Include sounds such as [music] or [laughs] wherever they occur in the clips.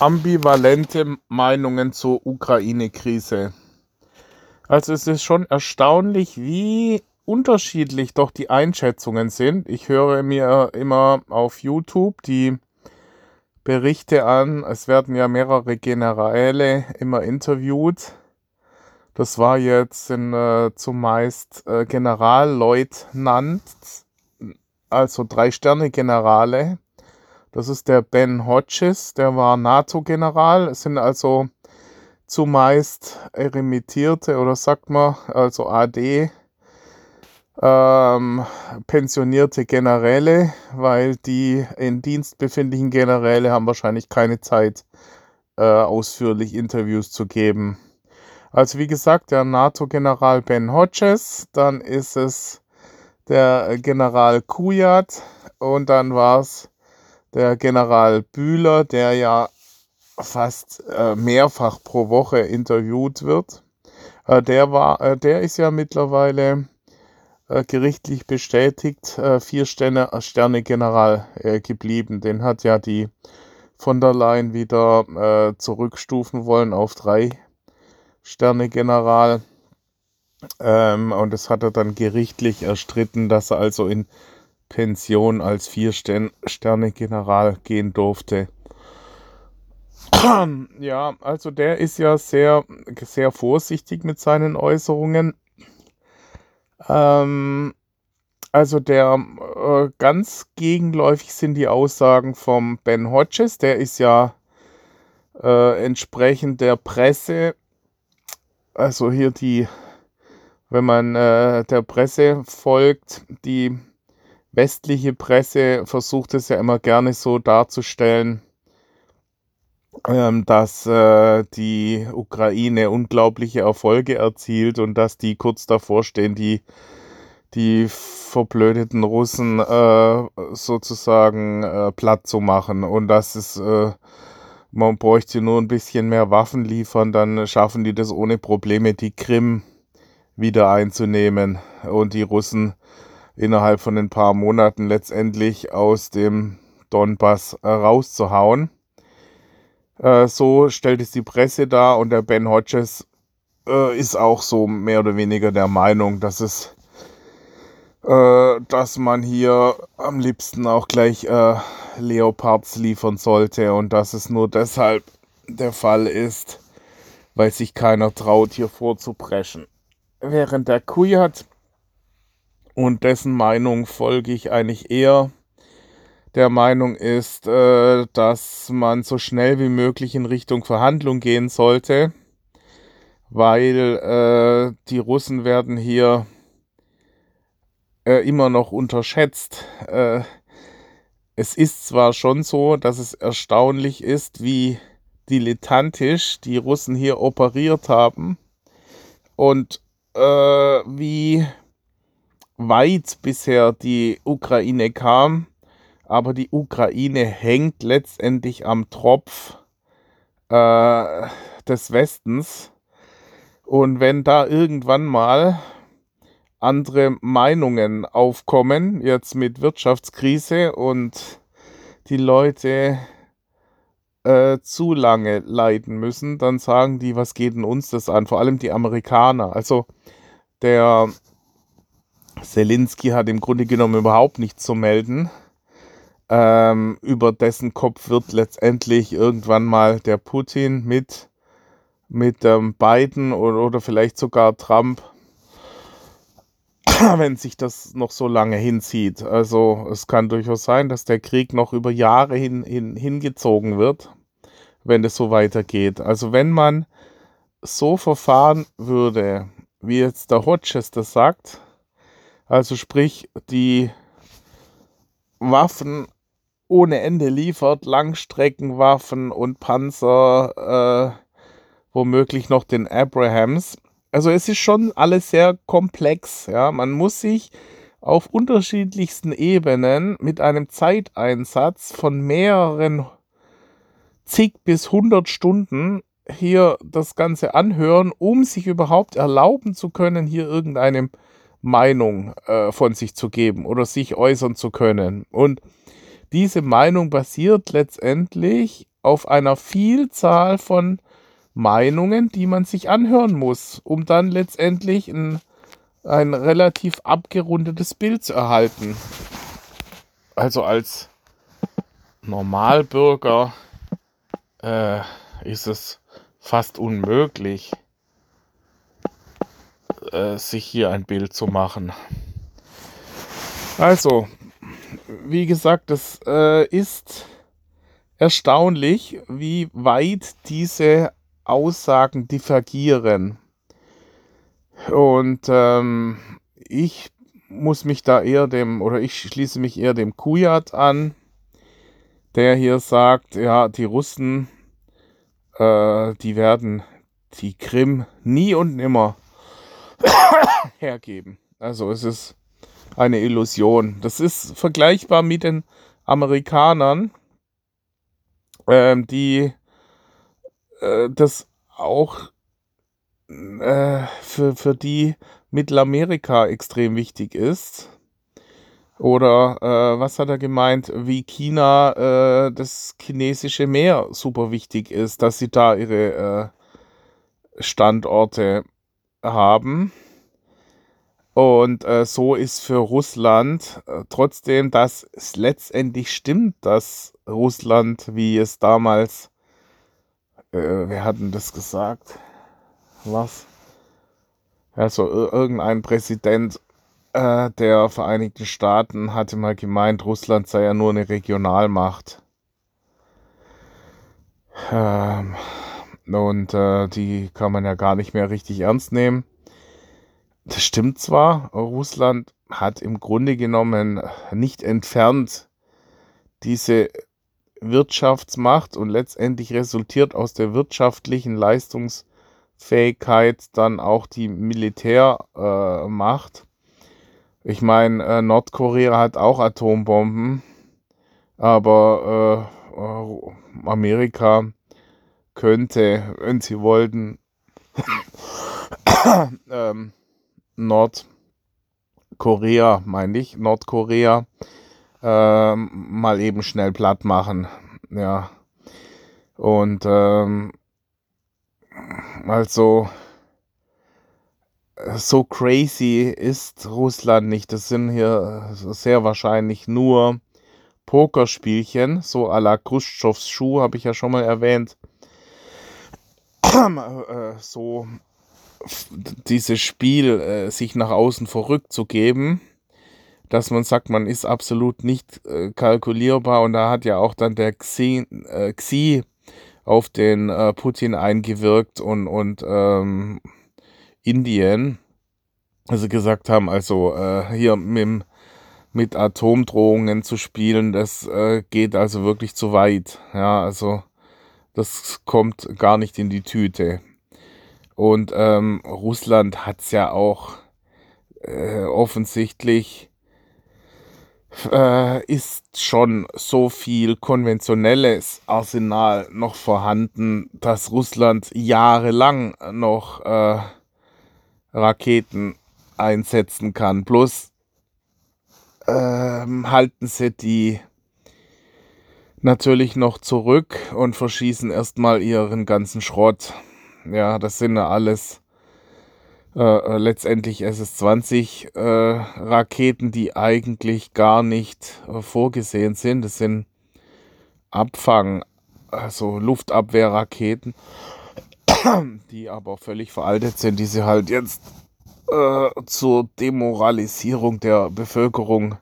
ambivalente Meinungen zur Ukraine-Krise. Also es ist schon erstaunlich, wie unterschiedlich doch die Einschätzungen sind. Ich höre mir immer auf YouTube die Berichte an. Es werden ja mehrere Generäle immer interviewt. Das war jetzt sind, äh, zumeist äh, Generalleutnant, also drei Sterne Generale das ist der Ben Hodges, der war NATO-General. Es sind also zumeist eremitierte oder sagt man, also AD, ähm, pensionierte Generäle, weil die in Dienst befindlichen Generäle haben wahrscheinlich keine Zeit, äh, ausführlich Interviews zu geben. Also wie gesagt, der NATO-General Ben Hodges, dann ist es der General Kujat und dann war es der General Bühler, der ja fast äh, mehrfach pro Woche interviewt wird. Äh, der war, äh, der ist ja mittlerweile äh, gerichtlich bestätigt äh, vier Sterne, Sterne General äh, geblieben. Den hat ja die von der Leyen wieder zurückstufen wollen auf drei Sterne General. Ähm, und das hat er dann gerichtlich erstritten, dass er also in Pension als Vier-Sterne-General gehen durfte. [clears throat] Ja, also der ist ja sehr, sehr vorsichtig mit seinen Äußerungen. Ähm, also der äh, ganz gegenläufig sind die Aussagen vom Ben Hodges, der ist ja äh, entsprechend der Presse, also hier die, wenn man äh, der Presse folgt, die westliche Presse versucht es ja immer gerne so darzustellen, ähm, dass äh, die Ukraine unglaubliche Erfolge erzielt und dass die kurz davor stehen, die, die verblödeten Russen äh, sozusagen äh, platt zu machen. Und dass es man bräuchte nur ein bisschen mehr Waffen liefern, dann schaffen die das ohne Probleme, die Krim wieder einzunehmen. Und die Russen innerhalb von ein paar Monaten letztendlich aus dem Donbass äh, rauszuhauen. Äh, so stellt es die Presse dar und der Ben Hodges äh, ist auch so mehr oder weniger der Meinung, dass es dass man hier am liebsten auch gleich äh, Leopards liefern sollte und dass es nur deshalb der Fall ist, weil sich keiner traut, hier vorzupreschen. Während der Kujat und dessen Meinung folge ich eigentlich eher. Der Meinung ist, äh, dass man so schnell wie möglich in Richtung Verhandlung gehen sollte, weil äh, die Russen werden hier äh, immer noch unterschätzt. Äh, es ist zwar schon so, dass es erstaunlich ist, wie dilettantisch die Russen hier operiert haben und äh, wie weit bisher die Ukraine kam, aber die Ukraine hängt letztendlich am Tropf äh, des Westens. Und wenn da irgendwann mal andere Meinungen aufkommen, jetzt mit Wirtschaftskrise und die Leute äh, zu lange leiden müssen, dann sagen die, was geht denn uns das an? Vor allem die Amerikaner. Also der Zelensky hat im Grunde genommen überhaupt nichts zu melden. Ähm, über dessen Kopf wird letztendlich irgendwann mal der Putin mit, mit ähm, Biden oder, oder vielleicht sogar Trump, [clears throat] wenn sich das noch so lange hinzieht. Also es kann durchaus sein, dass der Krieg noch über Jahre hin, hin, hingezogen wird, wenn es so weitergeht. Also wenn man so verfahren würde, wie jetzt der Hodges das sagt, also sprich, die Waffen ohne Ende liefert, Langstreckenwaffen und Panzer, äh, womöglich noch den Abrahams. Also es ist schon alles sehr komplex, ja. Man muss sich auf unterschiedlichsten Ebenen mit einem Zeiteinsatz von mehreren zig bis hundert Stunden hier das Ganze anhören, um sich überhaupt erlauben zu können, hier irgendeinem Meinung äh, von sich zu geben oder sich äußern zu können. Und diese Meinung basiert letztendlich auf einer Vielzahl von Meinungen, die man sich anhören muss, um dann letztendlich ein, ein relativ abgerundetes Bild zu erhalten. Also als Normalbürger äh, ist es fast unmöglich, äh, sich hier ein Bild zu machen. Also, wie gesagt, es äh, ist erstaunlich, wie weit diese Aussagen divergieren. Und ähm, ich muss mich da eher dem, oder ich schließe mich eher dem Kujat an, der hier sagt, ja, die Russen, äh, die werden die Krim nie und nimmer [coughs] hergeben. Also es ist eine Illusion. Das ist vergleichbar mit den Amerikanern, ähm, die äh, das auch äh, für, für die Mittelamerika extrem wichtig ist. Oder äh, was hat er gemeint, wie China äh, das chinesische Meer super wichtig ist, dass sie da ihre äh, Standorte haben. Und äh, so ist für Russland äh, trotzdem, dass es letztendlich stimmt, dass Russland, wie es damals, äh, wer hat denn das gesagt? Was? Also irgendein Präsident äh, der Vereinigten Staaten hatte mal gemeint, Russland sei ja nur eine Regionalmacht. Ähm, und äh, die kann man ja gar nicht mehr richtig ernst nehmen. Das stimmt zwar, Russland hat im Grunde genommen nicht entfernt diese Wirtschaftsmacht und letztendlich resultiert aus der wirtschaftlichen Leistungsfähigkeit dann auch die Militärmacht. Äh, ich meine, äh, Nordkorea hat auch Atombomben, aber äh, Amerika könnte, wenn sie wollten, [coughs] ähm, Nordkorea, meine ich, Nordkorea ähm, mal eben schnell platt machen. Ja. Und ähm, also so crazy ist Russland nicht. Das sind hier sehr wahrscheinlich nur Pokerspielchen, so à la Khrushchevs Schuh, habe ich ja schon mal erwähnt. Äh, so dieses Spiel, äh, sich nach außen verrückt zu geben, dass man sagt, man ist absolut nicht äh, kalkulierbar und da hat ja auch dann der Xi, äh, Xi auf den äh, Putin eingewirkt und, und ähm, Indien, also gesagt haben, also äh, hier mit, mit Atomdrohungen zu spielen, das äh, geht also wirklich zu weit. Ja, also das kommt gar nicht in die Tüte. Und ähm, Russland hat es ja auch äh, offensichtlich äh, ist schon so viel konventionelles Arsenal noch vorhanden, dass Russland jahrelang noch äh, Raketen einsetzen kann. Bloß ähm, halten sie die natürlich noch zurück und verschießen erstmal ihren ganzen Schrott. Ja, das sind ja alles äh, äh letztendlich SS-20 äh, Raketen, die eigentlich gar nicht äh, vorgesehen sind. Das sind Abfang, also Luftabwehrraketen, [clears throat] die aber völlig veraltet sind, die sie halt jetzt äh, zur Demoralisierung der Bevölkerung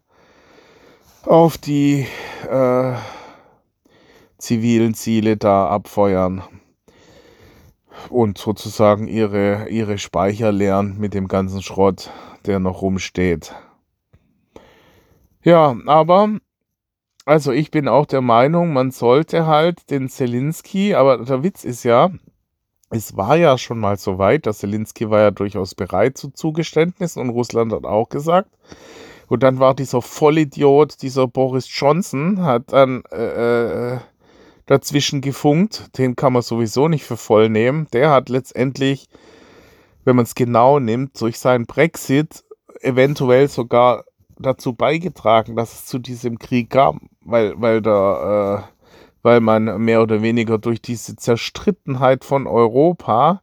auf die äh, zivilen Ziele da abfeuern und sozusagen ihre, ihre Speicher leeren mit dem ganzen Schrott, der noch rumsteht. Ja, aber, also ich bin auch der Meinung, man sollte halt den Zelensky, aber der Witz ist ja, es war ja schon mal so weit, dass Zelensky war ja durchaus bereit zu Zugeständnissen und Russland hat auch gesagt. Und dann war dieser Vollidiot, dieser Boris Johnson, hat dann äh, äh dazwischen gefunkt. Den kann man sowieso nicht für voll nehmen. Der hat letztendlich, wenn man es genau nimmt, durch seinen Brexit eventuell sogar dazu beigetragen, dass es zu diesem Krieg kam, weil, weil der, äh, weil man mehr oder weniger durch diese Zerstrittenheit von Europa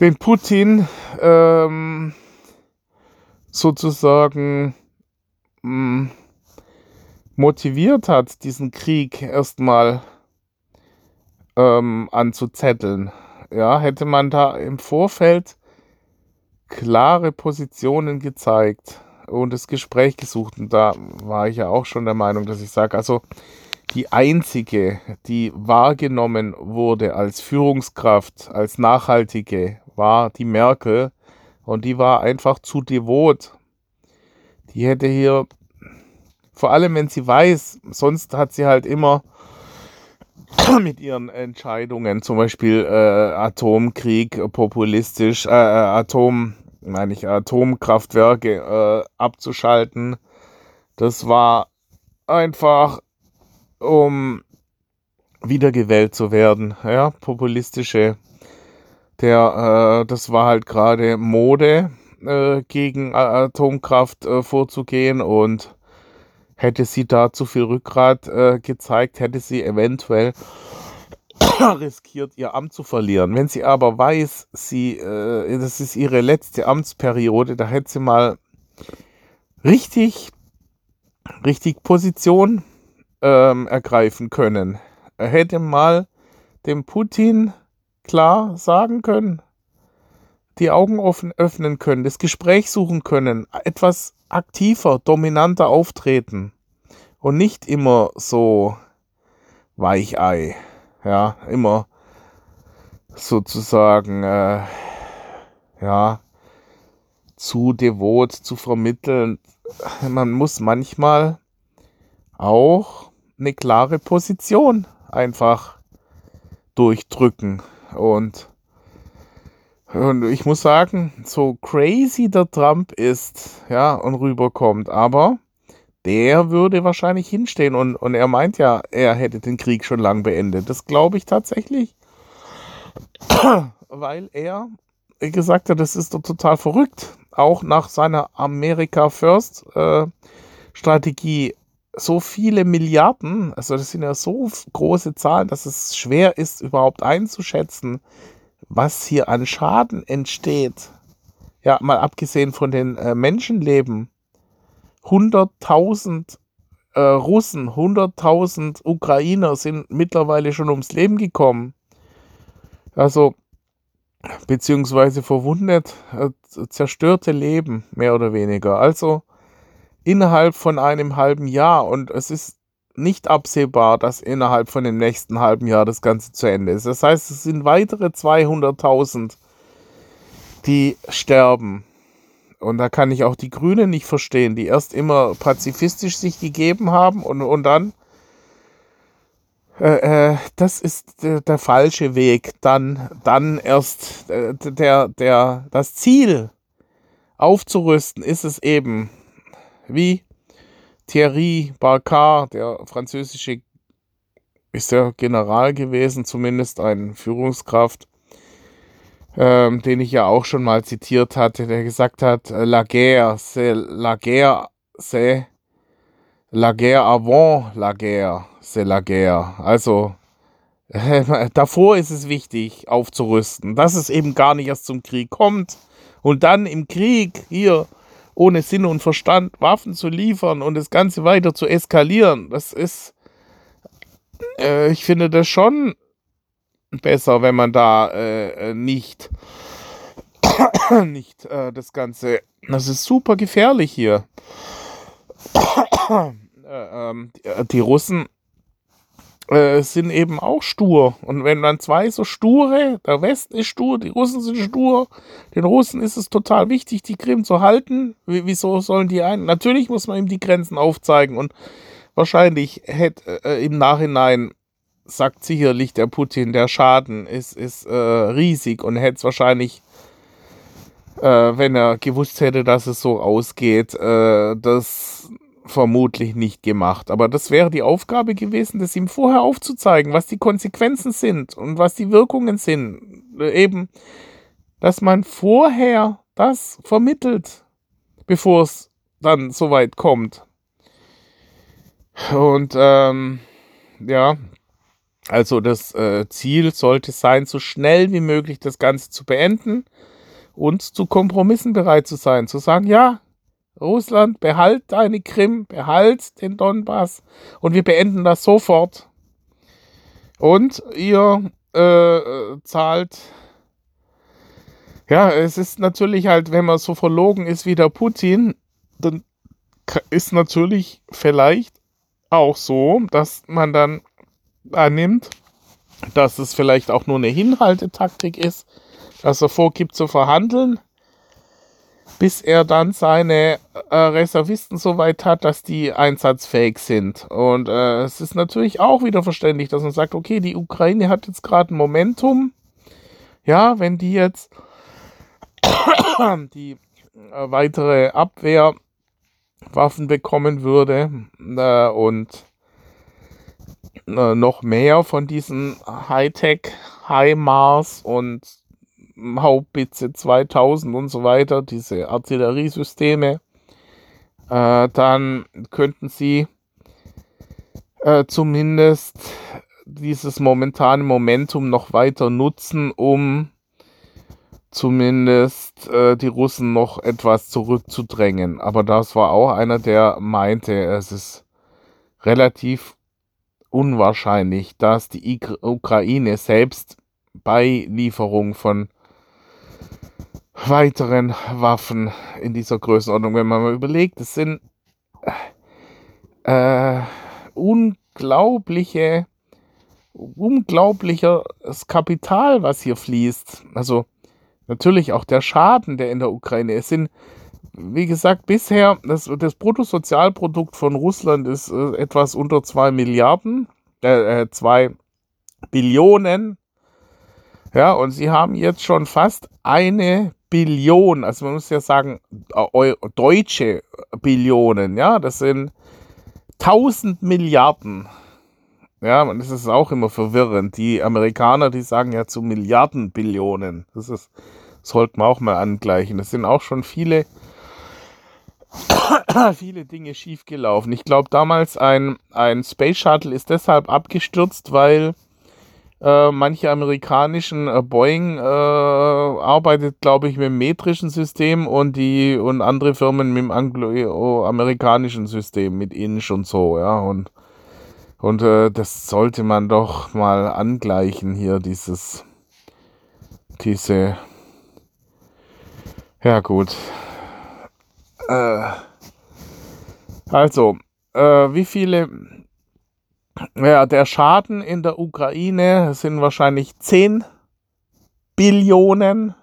den Putin ähm, sozusagen mh, mm, motiviert hat, diesen Krieg erstmal ähm, anzuzetteln. Ja, hätte man da im Vorfeld klare Positionen gezeigt und das Gespräch gesucht. Und da war ich ja auch schon der Meinung, dass ich sage, also die einzige, die wahrgenommen wurde als Führungskraft, als nachhaltige, war die Merkel. Und die war einfach zu devot. Die hätte hier, vor allem wenn sie weiß, sonst hat sie halt immer [clears throat] mit ihren Entscheidungen, zum Beispiel äh, Atomkrieg populistisch, äh, äh, Atom, meine ich, Atomkraftwerke äh, abzuschalten. Das war einfach, um wiedergewählt zu werden. Ja, populistische. Der, äh, das war halt gerade Mode, äh, gegen Atomkraft äh, vorzugehen und Hätte sie da zu viel Rückgrat äh, gezeigt, hätte sie eventuell [coughs] riskiert, ihr Amt zu verlieren. Wenn sie aber weiß, sie, äh, das ist ihre letzte Amtsperiode, da hätte sie mal richtig, richtig Position ähm, ergreifen können. Er hätte mal dem Putin klar sagen können, die Augen offen öffnen können, das Gespräch suchen können, etwas aktiver, dominanter auftreten und nicht immer so Weichei. Ja, immer sozusagen, äh, ja, zu devot zu vermitteln. Man muss manchmal auch eine klare Position einfach durchdrücken und und ich muss sagen, so crazy der Trump ist, ja, und rüberkommt, aber der würde wahrscheinlich hinstehen und, und er meint ja, er hätte den Krieg schon lang beendet. Das glaube ich tatsächlich, [coughs] weil er gesagt hat, das ist doch total verrückt. Auch nach seiner America First äh, Strategie so viele Milliarden, also das sind ja so große Zahlen, dass es schwer ist, überhaupt einzuschätzen, was hier an Schaden entsteht, ja, mal abgesehen von den äh, Menschenleben, 100.000 äh, Russen, 100.000 Ukrainer sind mittlerweile schon ums Leben gekommen. Also, beziehungsweise verwundet, äh, zerstörte Leben, mehr oder weniger. Also, innerhalb von einem halben Jahr und es ist nicht absehbar, dass innerhalb von dem nächsten halben Jahr das Ganze zu Ende ist. Das heißt, es sind weitere 200.000, die sterben. Und da kann ich auch die Grünen nicht verstehen, die erst immer pazifistisch sich gegeben haben und, und dann, äh, äh, das ist der, der, falsche Weg. Dann, dann erst äh, der, der, das Ziel aufzurüsten ist es eben, wie Thierry Barcard, der französische, ist der General gewesen, zumindest ein Führungskraft, ähm, den ich ja auch schon mal zitiert hatte, der gesagt hat, la guerre, c'est la guerre, c'est la guerre avant la guerre, c'est la guerre. Also äh, [laughs] davor ist es wichtig aufzurüsten, dass es eben gar nicht erst zum Krieg kommt und dann im Krieg hier ohne Sinn und Verstand Waffen zu liefern und das Ganze weiter zu eskalieren, das ist, äh, ich finde das schon besser, wenn man da äh, nicht, [coughs] nicht äh, das Ganze, das ist super gefährlich hier. [coughs] Äh, ähm, die Russen äh, sind eben auch stur. Und wenn dann zwei so sture, der Westen ist stur, die Russen sind stur, den Russen ist es total wichtig, die Krim zu halten. W wieso sollen die ein? Natürlich muss man ihm die Grenzen aufzeigen und wahrscheinlich hätte äh, im Nachhinein sagt sicherlich der Putin, der Schaden ist, ist äh, riesig und hätte es wahrscheinlich, äh, wenn er gewusst hätte, dass es so ausgeht, äh, das vermutlich nicht gemacht. Aber das wäre die Aufgabe gewesen, das ihm vorher aufzuzeigen, was die Konsequenzen sind und was die Wirkungen sind. Eben, dass man vorher das vermittelt, bevor es dann so weit kommt. Und ähm, ja, also das äh, Ziel sollte sein, so schnell wie möglich das Ganze zu beenden und zu Kompromissen bereit zu sein, zu sagen, ja, Russland, behalt deine Krim, behalt den Donbass und wir beenden das sofort. Und ihr äh, zahlt. Ja, es ist natürlich halt, wenn man so verlogen ist wie der Putin, dann ist natürlich vielleicht auch so, dass man dann annimmt, dass es vielleicht auch nur eine Hinhaltetaktik ist, dass er vorgibt zu verhandeln bis er dann seine äh, Reservisten so weit hat, dass die einsatzfähig sind. Und äh, es ist natürlich auch wieder verständlich, dass man sagt, okay, die Ukraine hat jetzt gerade ein Momentum. Ja, wenn die jetzt [coughs] die äh, weitere Abwehrwaffen bekommen würde äh, und äh, noch mehr von diesen Hightech, HIMARS und Haubitze 2000 und so weiter, diese Artilleriesysteme, äh, dann könnten sie äh, zumindest dieses momentane Momentum noch weiter nutzen, um zumindest äh, die Russen noch etwas zurückzudrängen. Aber das war auch einer, der meinte, es ist relativ unwahrscheinlich, dass die Ukraine selbst bei Lieferung von weiteren Waffen in dieser Größenordnung, wenn man mal überlegt, es sind äh, unglaubliche, unglaubliches Kapital, was hier fließt. Also natürlich auch der Schaden, der in der Ukraine ist. Sind, wie gesagt, bisher das, das Bruttosozialprodukt von Russland ist äh, etwas unter 2 Milliarden, äh, 2 äh, Billionen. Ja, und sie haben jetzt schon fast eine Billionen, also man muss ja sagen, deutsche Billionen, ja, das sind 1000 Milliarden. Ja, und das ist auch immer verwirrend. Die Amerikaner, die sagen ja zu Milliarden Billionen. Das ist, sollte man auch mal angleichen. Das sind auch schon viele, [coughs] viele Dinge schiefgelaufen. Ich glaube, damals ein, ein Space Shuttle ist deshalb abgestürzt, weil äh, manche amerikanischen äh, Boeing äh, arbeitet, glaube ich, mit dem metrischen System und die und andere Firmen mit dem anglo-amerikanischen System, mit Inch und so, ja. Und, und äh, das sollte man doch mal angleichen hier, dieses, diese, ja gut. Äh, also, wie viele ja, der Schaden in der Ukraine sind wahrscheinlich 10 Billionen,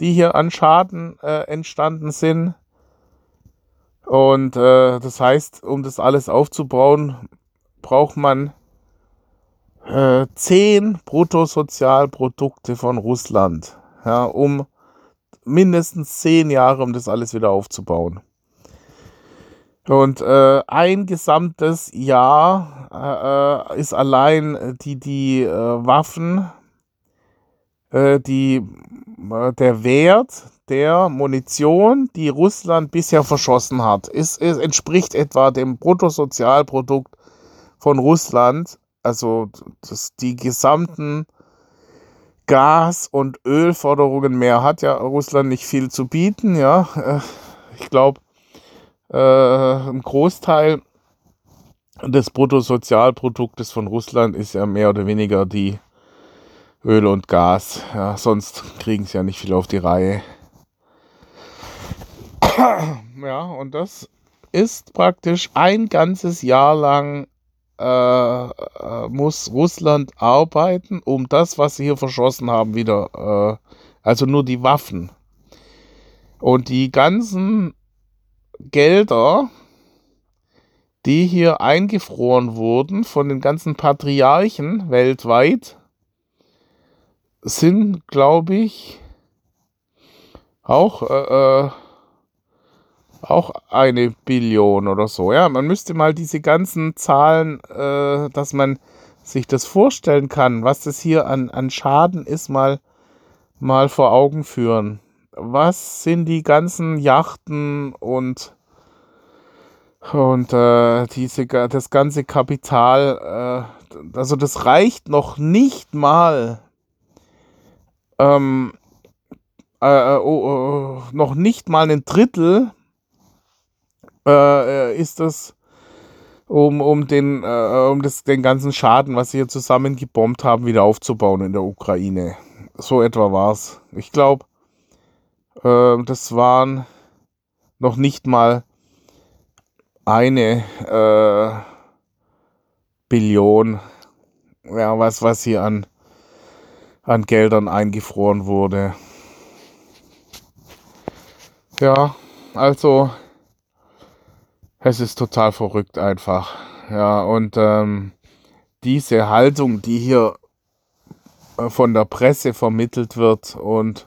die hier an Schaden äh, entstanden sind. Und äh, das heißt, um das alles aufzubauen, braucht man äh, 10 Bruttosozialprodukte von Russland, ja, um mindestens 10 Jahre, um das alles wieder aufzubauen. Und äh, ein gesamtes Jahr äh, äh ist allein die, die äh, Waffen, äh, die, äh, der Wert der Munition, die Russland bisher verschossen hat, ist, ist, entspricht etwa dem Bruttosozialprodukt von Russland. Also das, die gesamten Gas- und Ölforderungen mehr hat ja Russland nicht viel zu bieten. Ja, ich glaube äh, ein Großteil des Bruttosozialproduktes von Russland ist ja mehr oder weniger die Öl und Gas. Ja, sonst kriegen sie ja nicht viel auf die Reihe. Ja, und das ist praktisch ein ganzes Jahr lang äh, äh, muss Russland arbeiten, um das, was sie hier verschossen haben, wieder, äh, also nur die Waffen. Und die ganzen Gelder, die hier eingefroren wurden von den ganzen Patriarchen weltweit, sind, glaube ich, auch, äh, äh, auch eine Billion oder so. Ja, man müsste mal diese ganzen Zahlen, äh, dass man sich das vorstellen kann, was das hier an, an Schaden ist, mal, mal vor Augen führen was sind die ganzen Yachten und Und äh, diese, das ganze Kapital, äh, also das reicht noch nicht mal, ähm, äh, äh oh, oh, noch nicht mal ein Drittel äh, äh, ist das, um, um, den, um das, den ganzen Schaden, was sie hier zusammen gebombt haben, wieder aufzubauen in der Ukraine. So etwa war es. Ich glaube, das waren noch nicht mal eine äh, Billion, ja, was, was hier an, an Geldern eingefroren wurde. Ja, also es ist total verrückt einfach. Ja, und ähm, diese Haltung, die hier äh, von der Presse vermittelt wird und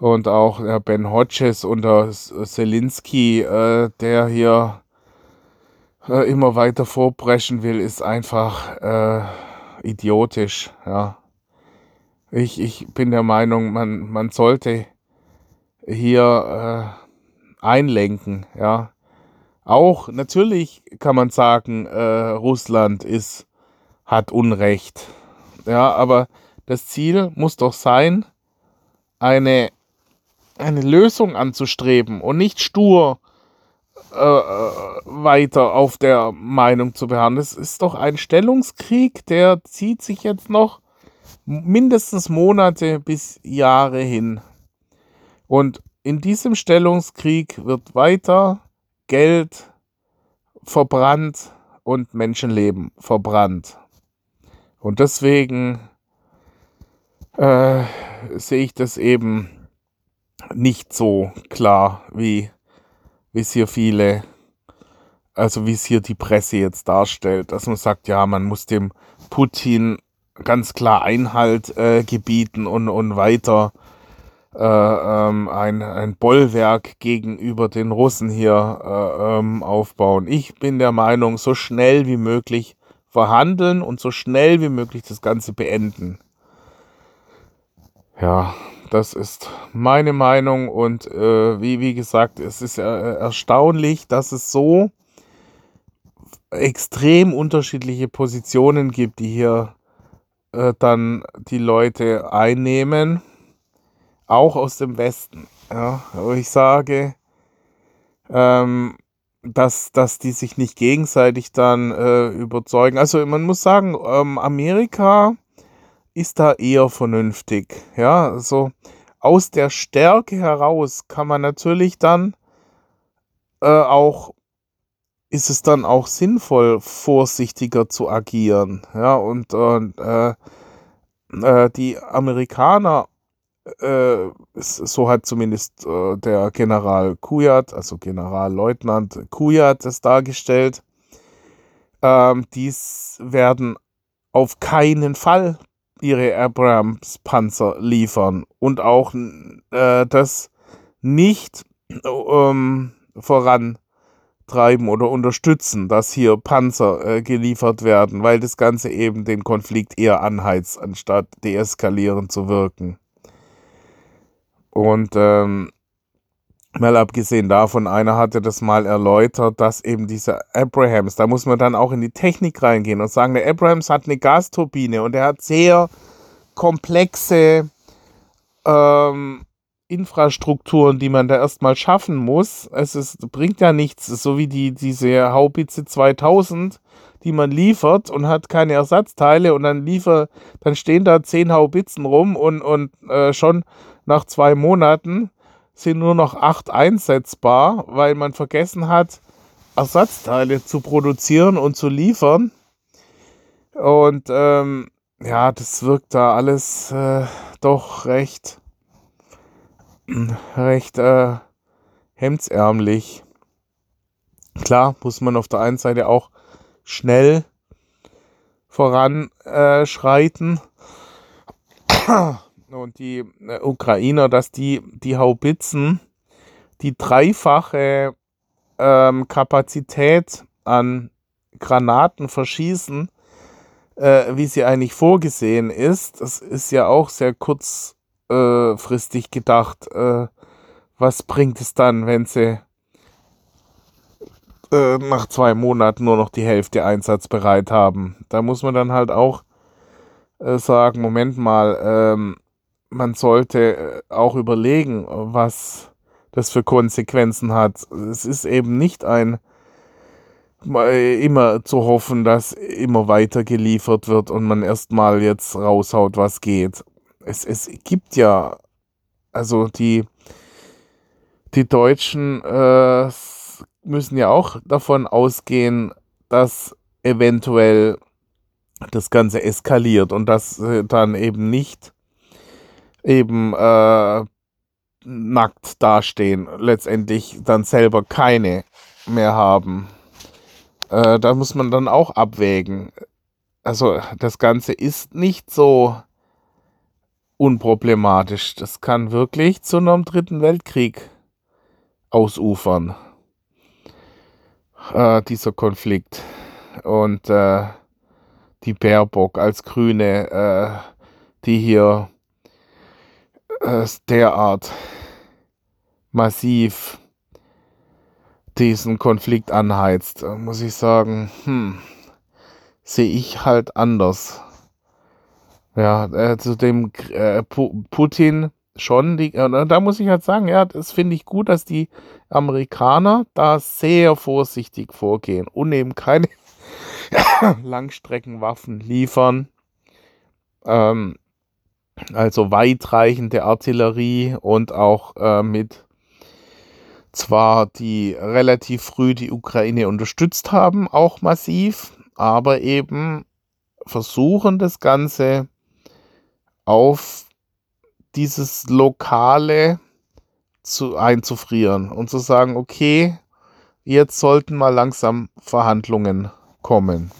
und auch Ben Hodges und der Selinski, äh, der hier äh, immer weiter vorbrechen will, ist einfach äh, idiotisch. Ja. Ich, ich bin der Meinung, man, man sollte hier äh, einlenken. Ja. Auch natürlich kann man sagen, äh, Russland ist, hat Unrecht. Ja, aber das Ziel muss doch sein, eine eine Lösung anzustreben und nicht stur äh, äh, weiter auf der Meinung zu beharren. Es ist doch ein Stellungskrieg, der zieht sich jetzt noch mindestens Monate bis Jahre hin. Und in diesem Stellungskrieg wird weiter Geld verbrannt und Menschenleben verbrannt. Und deswegen äh, sehe ich das eben nicht so klar, wie es hier viele, also wie es hier die Presse jetzt darstellt, dass man sagt, ja, man muss dem Putin ganz klar Einhalt äh, gebieten und, und weiter äh, ähm, ein, ein Bollwerk gegenüber den Russen hier äh, ähm, aufbauen. Ich bin der Meinung, so schnell wie möglich verhandeln und so schnell wie möglich das Ganze beenden. Ja, das ist meine Meinung und äh, wie, wie gesagt, es ist äh, erstaunlich, dass es so extrem unterschiedliche Positionen gibt, die hier äh, dann die Leute einnehmen, auch aus dem Westen. Ja, aber ich sage, ähm, dass, dass die sich nicht gegenseitig dann äh, überzeugen. Also man muss sagen, ähm, Amerika ist da eher vernünftig. Ja, also aus der Stärke heraus kann man natürlich dann äh, auch, ist es dann auch sinnvoll, vorsichtiger zu agieren. Ja, und, und äh, äh, die Amerikaner, äh, so hat zumindest äh, der General Kujat, also Generalleutnant Kujat, das dargestellt, ähm, dies werden auf keinen Fall ihre Abrams-Panzer liefern und auch äh, das nicht ähm, vorantreiben oder unterstützen, dass hier Panzer äh, geliefert werden, weil das Ganze eben den Konflikt eher anheizt, anstatt deeskalieren zu wirken. Und ähm, Mal abgesehen davon, einer hatte das mal erläutert, dass eben diese Abrahams, da muss man dann auch in die Technik reingehen und sagen, der Abrahams hat eine Gasturbine und er hat sehr komplexe ähm, Infrastrukturen, die man da erstmal schaffen muss. Es ist, bringt ja nichts, so wie die, diese Haubitze 2000, die man liefert und hat keine Ersatzteile und dann liefert, dann stehen da zehn Haubitzen rum und, und äh, schon nach zwei Monaten sind nur noch acht einsetzbar, weil man vergessen hat, Ersatzteile zu produzieren und zu liefern. Und ähm, ja, das wirkt da alles äh, doch recht, [clears throat] recht äh, hemdsärmlich. Klar muss man auf der einen Seite auch schnell voranschreiten. Und die äh, Ukrainer, dass die, die Haubitzen die dreifache ähm, Kapazität an Granaten verschießen, äh, wie sie eigentlich vorgesehen ist. Das ist ja auch sehr kurzfristig äh, gedacht. Äh, was bringt es dann, wenn sie äh, nach zwei Monaten nur noch die Hälfte einsatzbereit haben. Da muss man dann halt auch äh, sagen, Moment mal, ähm, man sollte äh, auch überlegen, was das für Konsequenzen hat. Es ist eben nicht ein immer zu hoffen, dass immer weiter geliefert wird und man erstmal jetzt raushaut, was geht. Es, es gibt ja, also die, die Deutschen äh, müssen ja auch davon ausgehen, dass eventuell das Ganze eskaliert und dass sie dann eben nicht eben äh, nackt dastehen, letztendlich dann selber keine mehr haben. Äh, da muss man dann auch abwägen. Also das Ganze ist nicht so unproblematisch. Das kann wirklich zu einem dritten Weltkrieg ausufern äh, dieser Konflikt. Und äh, die Baerbock als Grüne, äh, die hier äh, derart massiv diesen Konflikt anheizt, muss ich sagen, hm, sehe ich halt anders. Ja, äh, zu dem äh, Putin schon, die, äh, da muss ich halt sagen, ja, das finde ich gut, dass die Amerikaner da sehr vorsichtig vorgehen und eben keine [coughs] Langstreckenwaffen liefern. Ähm, also weitreichende Artillerie und auch äh, mit zwar die relativ früh die Ukraine unterstützt haben, auch massiv, aber eben versuchen das Ganze auf dieses lokale zu, einzufrieren und zu sagen, okay, jetzt sollten mal langsam Verhandlungen kommen.